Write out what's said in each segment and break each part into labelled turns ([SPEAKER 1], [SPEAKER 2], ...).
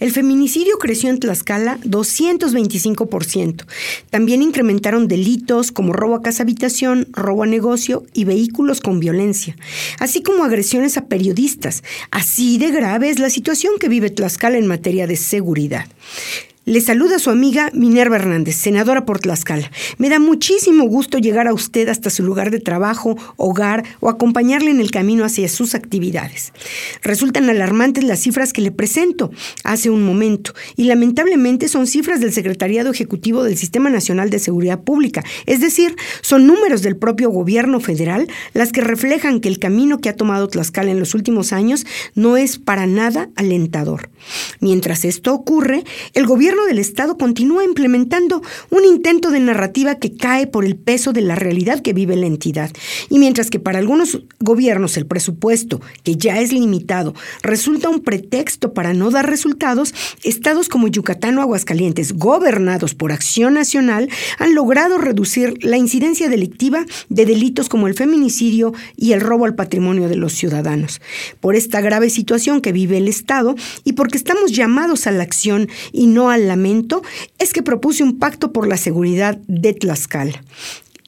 [SPEAKER 1] El feminicidio creció en Tlaxcala 225%. También incrementaron delitos como robo a casa habitación, robo a negocio y vehículos con violencia, así como agresiones a periodistas. Así de grave es la situación que vive Tlaxcala en materia de seguridad. Le saluda su amiga Minerva Hernández, senadora por Tlaxcala. Me da muchísimo gusto llegar a usted hasta su lugar de trabajo, hogar o acompañarle en el camino hacia sus actividades. Resultan alarmantes las cifras que le presento hace un momento y lamentablemente son cifras del Secretariado Ejecutivo del Sistema Nacional de Seguridad Pública, es decir, son números del propio gobierno federal las que reflejan que el camino que ha tomado Tlaxcala en los últimos años no es para nada alentador. Mientras esto ocurre, el gobierno del Estado continúa implementando un intento de narrativa que cae por el peso de la realidad que vive la entidad. Y mientras que para algunos gobiernos el presupuesto, que ya es limitado, resulta un pretexto para no dar resultados, estados como Yucatán o Aguascalientes, gobernados por Acción Nacional, han logrado reducir la incidencia delictiva de delitos como el feminicidio y el robo al patrimonio de los ciudadanos. Por esta grave situación que vive el Estado y porque estamos llamados a la acción y no lamento es que propuse un pacto por la seguridad de Tlaxcala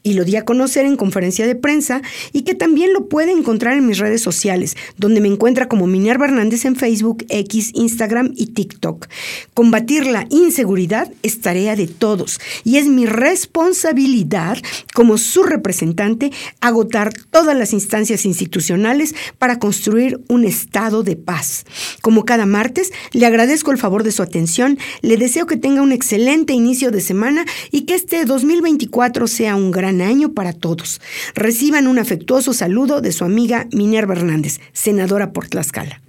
[SPEAKER 1] y lo di a conocer en conferencia de prensa y que también lo puede encontrar en mis redes sociales, donde me encuentra como Minerva Hernández en Facebook, X, Instagram y TikTok. Combatir la inseguridad es tarea de todos y es mi responsabilidad como su representante agotar todas las instancias institucionales para construir un estado de paz. Como cada martes, le agradezco el favor de su atención, le deseo que tenga un excelente inicio de semana y que este 2024 sea un gran año para todos. Reciban un afectuoso saludo de su amiga Minerva Hernández, senadora por Tlaxcala.